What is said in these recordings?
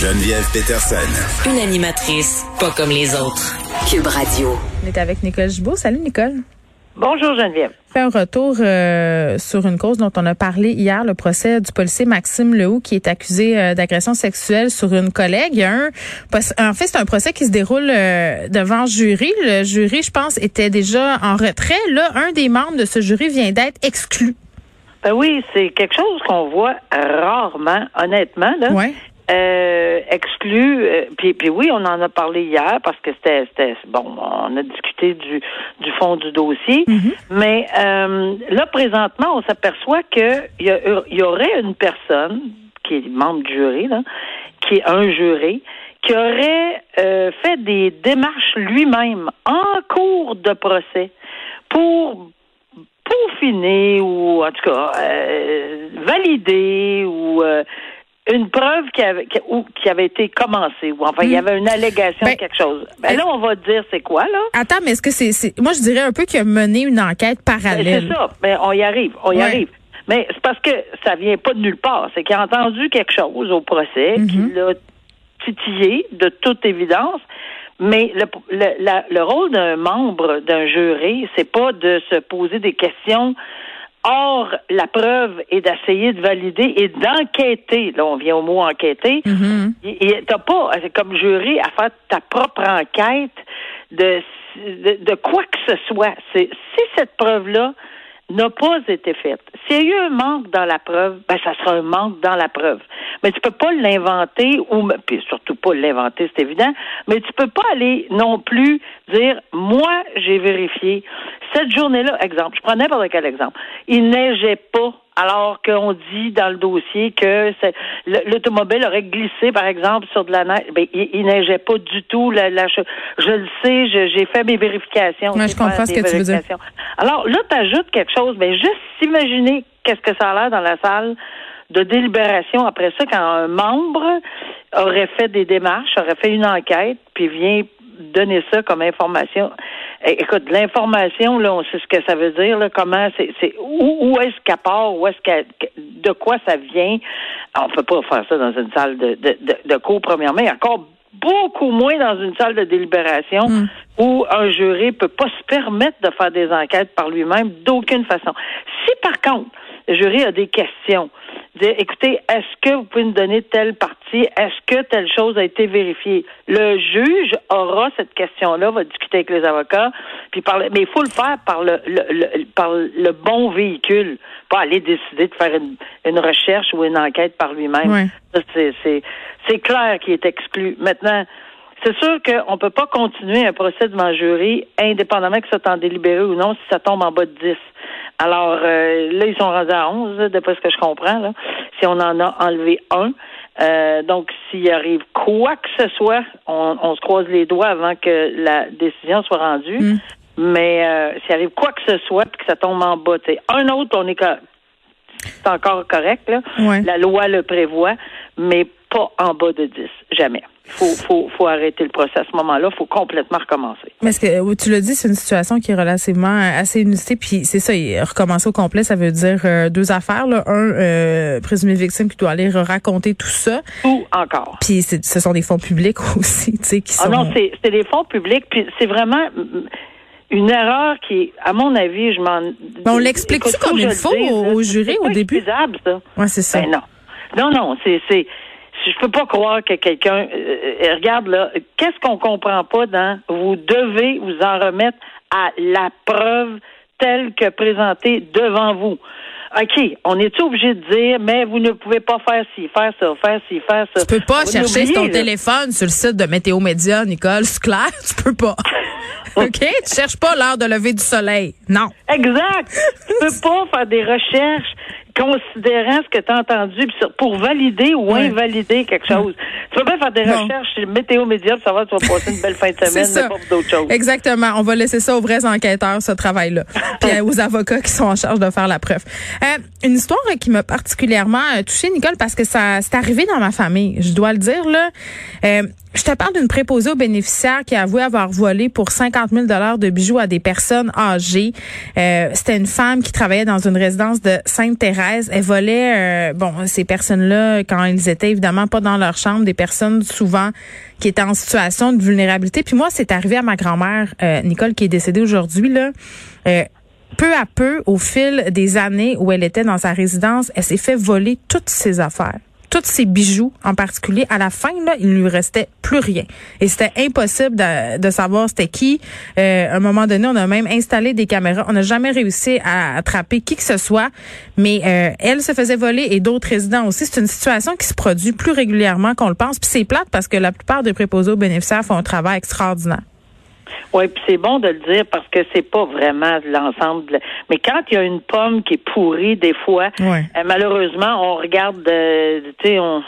Geneviève Peterson. Une animatrice pas comme les autres. Cube Radio. On est avec Nicole Gibault. Salut Nicole. Bonjour Geneviève. Fait un retour euh, sur une cause dont on a parlé hier, le procès du policier Maxime Lehoux qui est accusé euh, d'agression sexuelle sur une collègue. Il y a un, en fait, c'est un procès qui se déroule euh, devant jury. Le jury, je pense, était déjà en retrait. Là, un des membres de ce jury vient d'être exclu. Ben oui, c'est quelque chose qu'on voit rarement, honnêtement. Là. Ouais. Euh, exclu, euh, puis, puis oui, on en a parlé hier parce que c'était, c'était bon, on a discuté du, du fond du dossier, mais euh, là présentement, on s'aperçoit que il y, y aurait une personne qui est membre du jury, là, qui est un juré, qui aurait euh, fait des démarches lui-même en cours de procès pour peaufiner ou en tout cas euh, valider ou euh, une preuve qui avait, qui, ou, qui avait été commencée ou enfin il y avait une allégation Ben, quelque chose. Ben là on va dire c'est quoi là? Attends, mais est-ce que c'est, moi je dirais un peu qu'il a mené une enquête Ben, parallèle. C'est ça. Mais on y arrive. On y Ouais. arrive. Mais c'est parce que ça vient pas de nulle part. C'est qu'il a entendu quelque chose au procès Mhm. qui l'a titillé, de toute évidence. Mais le, le, la- le rôle d'un membre d'un jury, c'est pas de se poser des questions hors la preuve et d'essayer de valider et d'enquêter. Là, on vient au mot enquêter. Et et t'as pas, euh, comme jury, à faire ta propre enquête de, de, de quoi que ce soit. C'est, si cette preuve-là n'a pas été faite, s'il y a eu un manque dans la preuve, ben ça sera un manque dans la preuve. Mais tu peux pas l'inventer ou puis surtout pas l'inventer, c'est évident, mais tu peux pas aller non plus dire moi j'ai vérifié cette journée-là, exemple, je prends n'importe quel exemple. Il neigeait pas alors qu'on dit dans le dossier que l'automobile aurait glissé, par exemple, sur de la neige. Ben, il, il neigeait pas du tout. La, la- je, je le sais, j'ai fait mes vérifications. Ouais, je comprends ce que tu veux dire. Alors là, tu ajoutes quelque chose, mais juste s'imaginer qu'est-ce que ça a l'air dans la salle de délibération après ça, quand un membre aurait fait des démarches, aurait fait une enquête, puis vient donner ça comme information. Eh, Écoute, l'information, là, on sait ce que ça veut dire, là, comment c'est, c'est où, où est-ce qu'elle part, où est-ce qu'elle, de quoi ça vient. On peut pas faire ça dans une salle de, de, de, de cours, premièrement, et encore beaucoup moins dans une salle de délibération où un jury peut pas se permettre de faire des enquêtes par lui-même d'aucune façon. Si par contre, le jury a des questions, dire écoutez, est-ce que vous pouvez nous donner telle partie, est-ce que telle chose a été vérifiée? Le juge aura cette question-là, va discuter avec les avocats, puis parler, mais il faut le faire par le, le, le- par le bon véhicule, pas aller décider de faire une, une recherche ou une enquête par lui-même. C'est, c'est, c'est clair qu'il est exclu. Maintenant, c'est sûr qu'on ne peut pas continuer un procès devant le jury, indépendamment que ça soit en délibéré ou non, si ça tombe en bas de 10. Alors, euh, là, ils sont rendus à 11, là, d'après ce que je comprends, là, si on en a enlevé un. Euh, donc, s'il arrive quoi que ce soit, on, on se croise les doigts avant que la décision soit rendue. Mm. Mais euh, s'il arrive quoi que ce soit, puis que ça tombe en bas, tu sais, un autre, on est c'est encore correct, là. Ouais. La loi le prévoit, mais pas en bas de 10. Jamais. Faut, faut, faut arrêter le procès à ce moment-là. faut complètement recommencer. Mais est-ce que euh, tu l'as dit, c'est une situation qui est relativement euh, assez inusitée. Puis c'est ça, recommencer au complet, ça veut dire euh, deux affaires. Là. Un, euh, présumé victime qui doit aller raconter tout ça. Tout encore. Puis c'est- ce sont des fonds publics aussi, tu sais, qui Ah sont. non, c'est c'est des fonds publics, puis c'est vraiment mm, une erreur qui, à mon avis, je m'en. Mais on l'explique-tu comme il faut le au- c'est jury au début? excusable, ça. Ouais, c'est ça. Ben non. Non, non, c'est, c'est, je peux pas croire que quelqu'un, euh, euh, regarde là, qu'est-ce qu'on comprend pas dans, vous devez vous en remettre à la preuve telle que présentée devant vous? OK, on est obligé de dire, mais vous ne pouvez pas faire ci, faire ça, faire ci, faire ça. Tu peux pas Vous chercher sur ton là. téléphone sur le site de Météo Média, Nicole. C'est clair, tu peux pas. OK? Tu cherches pas l'heure de lever du soleil. Non. Exact. tu peux pas faire des recherches considérant ce que tu as entendu pour valider ou invalider quelque chose. Tu peux pas faire des recherches sur météo média pour savoir si tu vas passer une belle fin de semaine, pas d'autres choses. Exactement. On va laisser ça aux vrais enquêteurs, ce travail-là. Puis aux avocats qui sont en charge de faire la preuve. Euh, une histoire qui m'a particulièrement touchée, Nicole, parce que ça c'est arrivé dans ma famille. Je dois le dire, là. Euh, je te parle d'une préposée aux bénéficiaires qui a avoué avoir volé pour 50 000 dollars de bijoux à des personnes âgées. Euh, C'était une femme qui travaillait dans une résidence de Sainte-Thérèse. Elle volait, euh, bon, ces personnes-là, quand ils étaient évidemment pas dans leur chambre, des personnes souvent qui étaient en situation de vulnérabilité. Puis moi, c'est arrivé à ma grand-mère, euh, Nicole, qui est décédée aujourd'hui, là. Euh, peu à peu, au fil des années où elle était dans sa résidence, elle s'est fait voler toutes ses affaires tous ses bijoux en particulier, à la fin, là, il lui restait plus rien. Et c'était impossible de, savoir c'était qui. Euh, à un moment donné, on a même installé des caméras. On n'a jamais réussi à attraper qui que ce soit, mais euh, elle se faisait voler et d'autres résidents aussi. C'est une situation qui se produit plus régulièrement qu'on le pense. Puis c'est plate parce que la plupart des préposés aux bénéficiaires font un travail extraordinaire. Oui, puis c'est bon de le dire parce que c'est pas vraiment l'ensemble. Mais quand il y a une pomme qui est pourrie, des fois, euh, malheureusement, on regarde, euh, tu sais, on,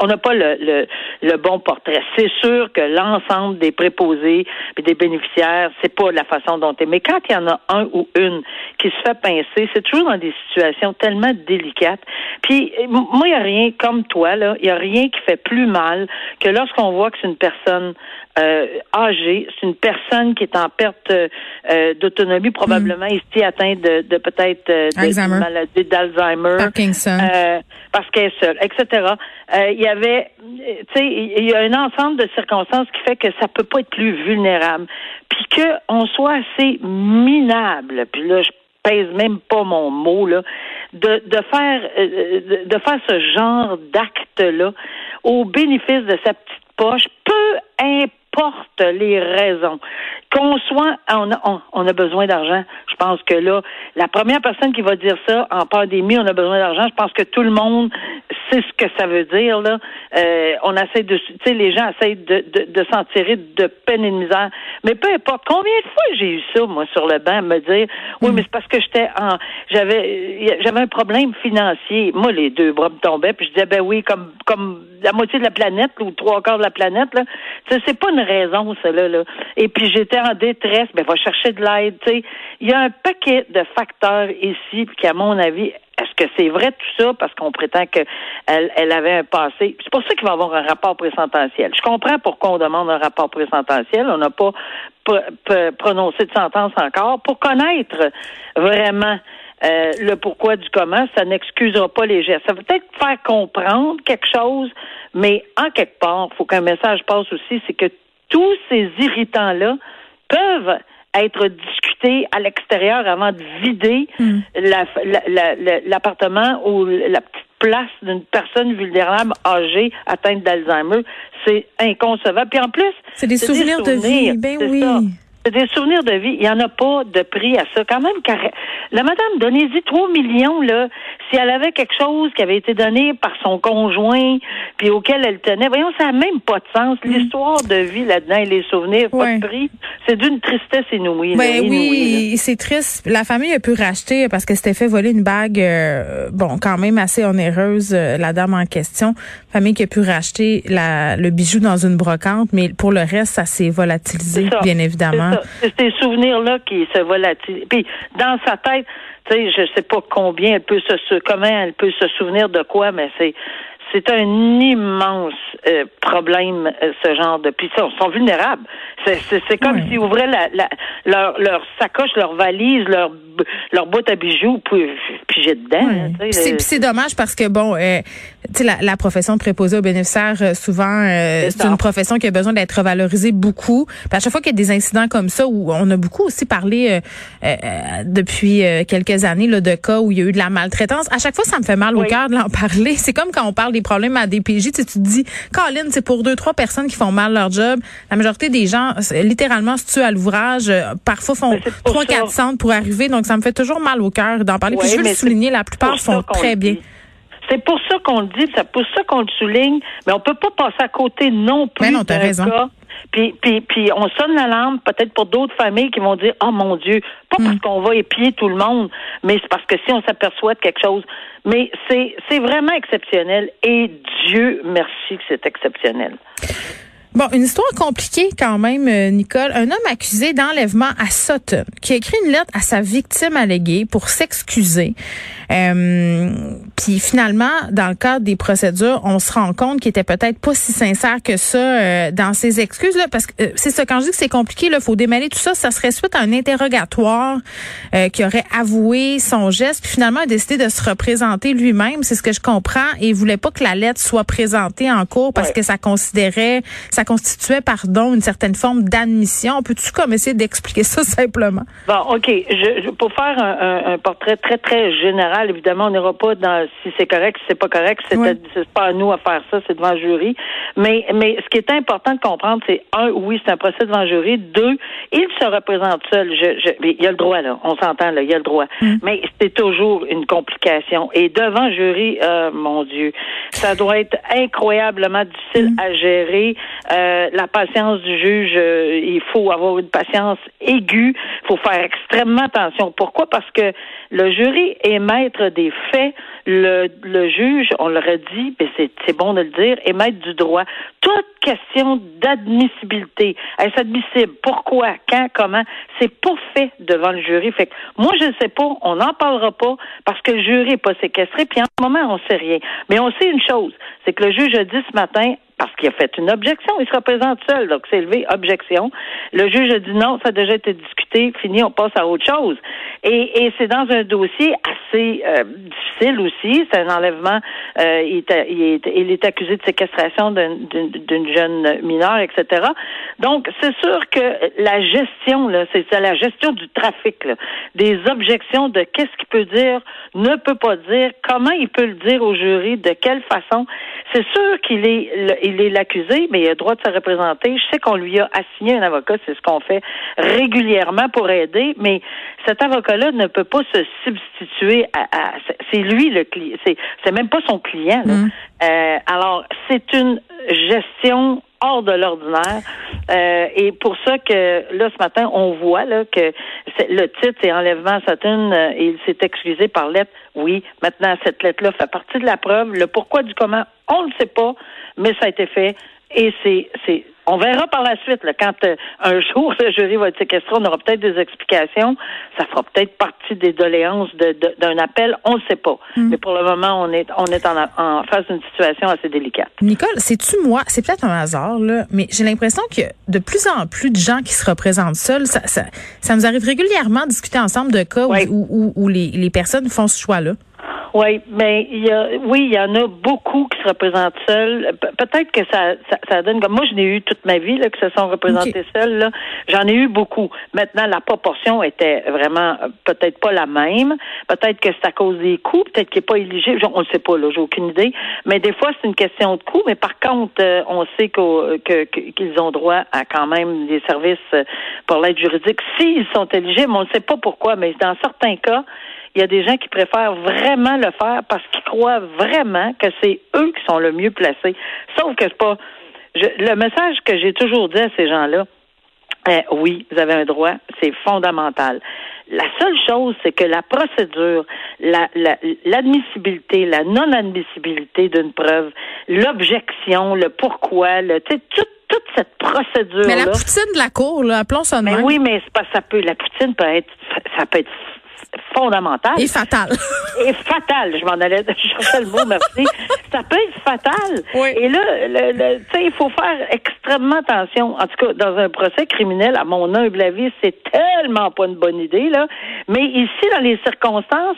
on n'a pas le, le, le, bon portrait. C'est sûr que l'ensemble des préposés et des bénéficiaires, c'est pas la façon dont est. Mais quand il y en a un ou une qui se fait pincer, c'est toujours dans des situations tellement délicates. Puis moi, il n'y a rien comme toi là, il y a rien qui fait plus mal que lorsqu'on voit que c'est une personne euh, âgée, c'est une personne qui est en perte euh, d'autonomie, probablement mm. ici atteinte de, de peut-être euh, de maladie d'Alzheimer, Parkinson, euh, parce qu'elle est seule, etc. Il y avait, tu sais, il y a un ensemble de circonstances qui fait que ça peut pas être plus vulnérable, puis que on soit assez minable. Puis là, je pèse même pas mon mot là, de, de faire de, de faire ce genre d'acte là au bénéfice de sa petite poche, peu importe les raisons. Qu'on soit, on a, besoin d'argent. Je pense que là, la première personne qui va dire ça en pandémie, on a besoin d'argent. Je pense que tout le monde sait ce que ça veut dire là. Euh, on essaie de, tu sais, les gens essayent de, de, de s'en tirer de peine et de misère. Mais peu importe. Combien de fois j'ai eu ça moi sur le banc, me dire, oui, mais c'est parce que j'étais en, j'avais, j'avais un problème financier. Moi, les deux bras me tombaient, puis je disais, ben oui, comme, comme la moitié de la planète ou trois quarts de la planète là. C'est pas une raison, ça, là. Et puis j'étais en détresse, ben va chercher de l'aide. Il y a un paquet de facteurs ici, puis qu'à mon avis, est-ce que c'est vrai tout ça? Parce qu'on prétend qu'elle elle avait un passé? C'est pour ça qu'il va y avoir un rapport présententiel. Je comprends pourquoi on demande un rapport présententiel. On n'a pas prononcé de sentence encore pour connaître vraiment euh, le pourquoi du comment. Ça n'excusera pas les gestes. Ça va peut-être faire comprendre quelque chose, mais en quelque part, il faut qu'un message passe aussi, c'est que tous ces irritants-là peuvent être discutés à l'extérieur avant de vider hmm. l'appartement ou la petite place d'une personne vulnérable âgée atteinte d'Alzheimer. C'est inconcevable. Puis en plus, c'est des, souvenirs de vie. Ben oui des souvenirs de vie. Il n'y en a pas de prix à ça. Quand même, car la madame, donnez-y 3 millions, là, si elle avait quelque chose qui avait été donné par son conjoint, puis auquel elle tenait. Voyons, ça n'a même pas de sens. Mm. L'histoire de vie là-dedans et les souvenirs, pas de prix. C'est d'une tristesse inouïe. Ben oui, c'est triste. La famille a pu racheter parce que c'était fait voler une bague, euh, bon, quand même assez onéreuse, euh, la dame en question. Famille qui a pu racheter la, le bijou dans une brocante, mais pour le reste, ça s'est volatilisé, bien évidemment. C'est ces souvenirs-là qui se volatilisent. Puis dans sa tête, tu sais, je sais pas combien elle peut se, comment elle peut se souvenir de quoi, mais c'est c'est un immense euh, problème, euh, ce genre de. Puis ils sont vulnérables. C'est comme s'ils ouvraient la, la, leur, leur sacoche, leur valise, leur, leur boîte à bijoux, puis piger dedans. Ouais. C'est dommage parce que, bon, euh, tu sais, la, la, profession de préposé aux bénéficiaires, euh, souvent, c'est une profession qui a besoin d'être valorisée beaucoup. Puis à chaque fois qu'il y a des incidents comme ça, où on a beaucoup aussi parlé depuis quelques années là, de cas où il y a eu de la maltraitance, à chaque fois, ça me fait mal au cœur de l'en parler. C'est comme quand on parle des problèmes à DPJ, tu, te dis, Colin, c'est pour deux, trois personnes qui font mal leur job. La majorité des gens, littéralement, se tuent à l'ouvrage. Euh, parfois, font ben, trois, quatre centres pour arriver. Donc, ça me fait toujours mal au cœur d'en parler. Puis, je veux le souligner, la plupart font très bien. C'est pour ça qu'on le dit, c'est pour ça qu'on le souligne, mais on peut pas passer à côté non plus. Ben non, as raison. Puis, puis, puis on sonne l'alarme peut-être pour d'autres familles qui vont dire oh mon Dieu, pas parce mm. qu'on va épier tout le monde, mais c'est parce que si on s'aperçoit de quelque chose. Mais c'est vraiment exceptionnel et Dieu merci que c'est exceptionnel. Bon, une histoire compliquée quand même, euh, Nicole. Un homme accusé d'enlèvement à Sutton qui a écrit une lettre à sa victime alléguée pour s'excuser. Euh, puis finalement, dans le cadre des procédures, on se rend compte qu'il était peut-être pas si sincère que ça euh, dans ses excuses là, parce que euh, c'est ça quand je dis que c'est compliqué, il faut démêler tout ça. Ça serait suite à un interrogatoire qui aurait avoué son geste, puis finalement a décidé de se représenter lui-même. C'est ce que je comprends et il voulait pas que la lettre soit présentée en cours parce que ça considérait, ça constituait, pardon, une certaine forme d'admission. Peux-tu comme essayer d'expliquer ça simplement? Bon, OK. Je, pour faire un, un, portrait très, très général, évidemment, on n'ira pas dans si c'est correct, si c'est pas correct. C'est pas à nous à faire ça, c'est devant le jury. Mais, mais ce qui est important de comprendre, c'est un, oui, c'est un procès devant le jury. Deux, il se représente seul. Je, je, il y a le droit, là. On s'entend, là. Il y a le droit. Mm. Mais c'est toujours une complication. Et devant le jury, euh, mon Dieu, ça doit être incroyablement difficile mm. à gérer. Euh, la patience du juge, euh, il faut avoir une patience aiguë. Il faut faire extrêmement attention. Pourquoi? Parce que le jury est maître des faits. Le, le juge, on l'aurait dit, mais c'est bon de le dire, est maître du droit. Toute question d'admissibilité. Est-ce admissible? Pourquoi? Quand? Comment? C'est pas fait devant le jury. Fait moi, je ne sais pas. On n'en parlera pas parce que le jury n'est pas séquestré. Puis en ce moment, on sait rien. Mais on sait une chose, c'est que le juge a dit ce matin, parce qu'il a fait une objection. Il se représente seul, donc c'est élevé objection. Le juge a dit non, ça a déjà été discuté, fini, on passe à autre chose. Et, et c'est dans un dossier assez euh, difficile aussi. C'est un enlèvement. Euh, il, est, il, est, il, est, accusé de séquestration d'une jeune mineure, etc. Donc, c'est sûr que la gestion, c'est la gestion du trafic, là, des objections de qu'est-ce qu'il peut dire, ne peut pas dire, comment il peut le dire au jury, de quelle façon. C'est sûr qu'il est il est l'accusé, mais il a le droit de se représenter. Je sais qu'on lui a assigné un avocat, c'est ce qu'on fait régulièrement pour aider, mais cet avocat-là ne peut pas se substituer à, c'est lui le client, c'est c'est même pas son client. Mm. Euh, alors c'est une gestion hors de l'ordinaire. Euh, et pour ça que là ce matin on voit là que le titre c'est enlèvement Saturne euh, et il s'est excusé par lettre. Oui, maintenant cette lettre-là fait partie de la preuve. Le pourquoi du comment, on ne sait pas mais ça a été fait et c'est c'est on verra par la suite, là, quand euh, un jour le jury va être séquestré, on aura peut-être des explications. Ça fera peut-être partie des doléances d'un appel, on ne sait pas. Mm. Mais pour le moment, on est, on est en, en face d'une situation assez délicate. Nicole, c'est-tu moi, c'est peut-être un hasard, là, mais j'ai l'impression que de plus en plus de gens qui se représentent seuls, ça, ça, ça nous arrive régulièrement de discuter ensemble de cas où, où, où les, les personnes font ce choix-là. Oui, mais il y a, oui, il y en a beaucoup qui se représentent seuls. Peut-être que ça, ça, donne comme moi, je n'ai eu toute ma vie là, que se sont représentés seuls. Là. J'en ai eu beaucoup. Maintenant, la proportion était vraiment euh, peut-être pas la même. Peut-être que c'est à cause des coûts. Peut-être qu'il n'est pas éligible. On ne sait pas. Là, j'ai aucune idée. Mais des fois, c'est une question de coût. Mais par contre, euh, on sait qu'ils ont droit à quand même des services euh, pour l'aide juridique s'ils sont éligibles. On ne sait pas pourquoi, mais dans certains cas, il y a des gens qui préfèrent vraiment le faire parce qu'ils croient vraiment que c'est eux qui sont le mieux placés. Sauf que c'est pas. le message que j'ai toujours dit à ces gens-là, eh, oui, vous avez un droit, c'est fondamental. La seule chose, c'est que la procédure, l'admissibilité, la, non-admissibilité d'une preuve, l'objection, le pourquoi, le, toute, toute cette procédure. Mais la poutine de la cour, là, appelons ça de mais Oui, mais pas ça peut. La poutine peut être, ça peut être fondamentale. Et fatale. Et fatale. Je m'en allais chercher le mot, merci. ça peut être fatal. Oui. Et là, tu sais, il faut faire extrêmement attention. En tout cas, dans un procès criminel, à mon humble avis, c'est tellement pas une bonne idée, là. Mais ici, dans les circonstances,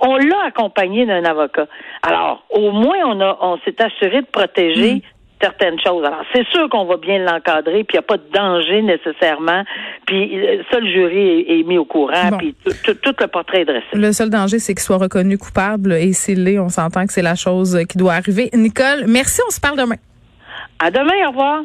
on l'a accompagné d'un avocat. Alors, au moins, on a, on s'est assuré de protéger mm certaines choses. Alors, c'est sûr qu'on va bien l'encadrer, puis il n'y a pas de danger nécessairement. Puis euh, ça, le jury est, mis au courant, puis tout, le portrait est dressé. Le seul danger, c'est qu'il soit reconnu coupable, et s'il l'est, on s'entend que c'est la chose qui doit arriver. Nicole, merci, on se parle demain. À demain, au revoir.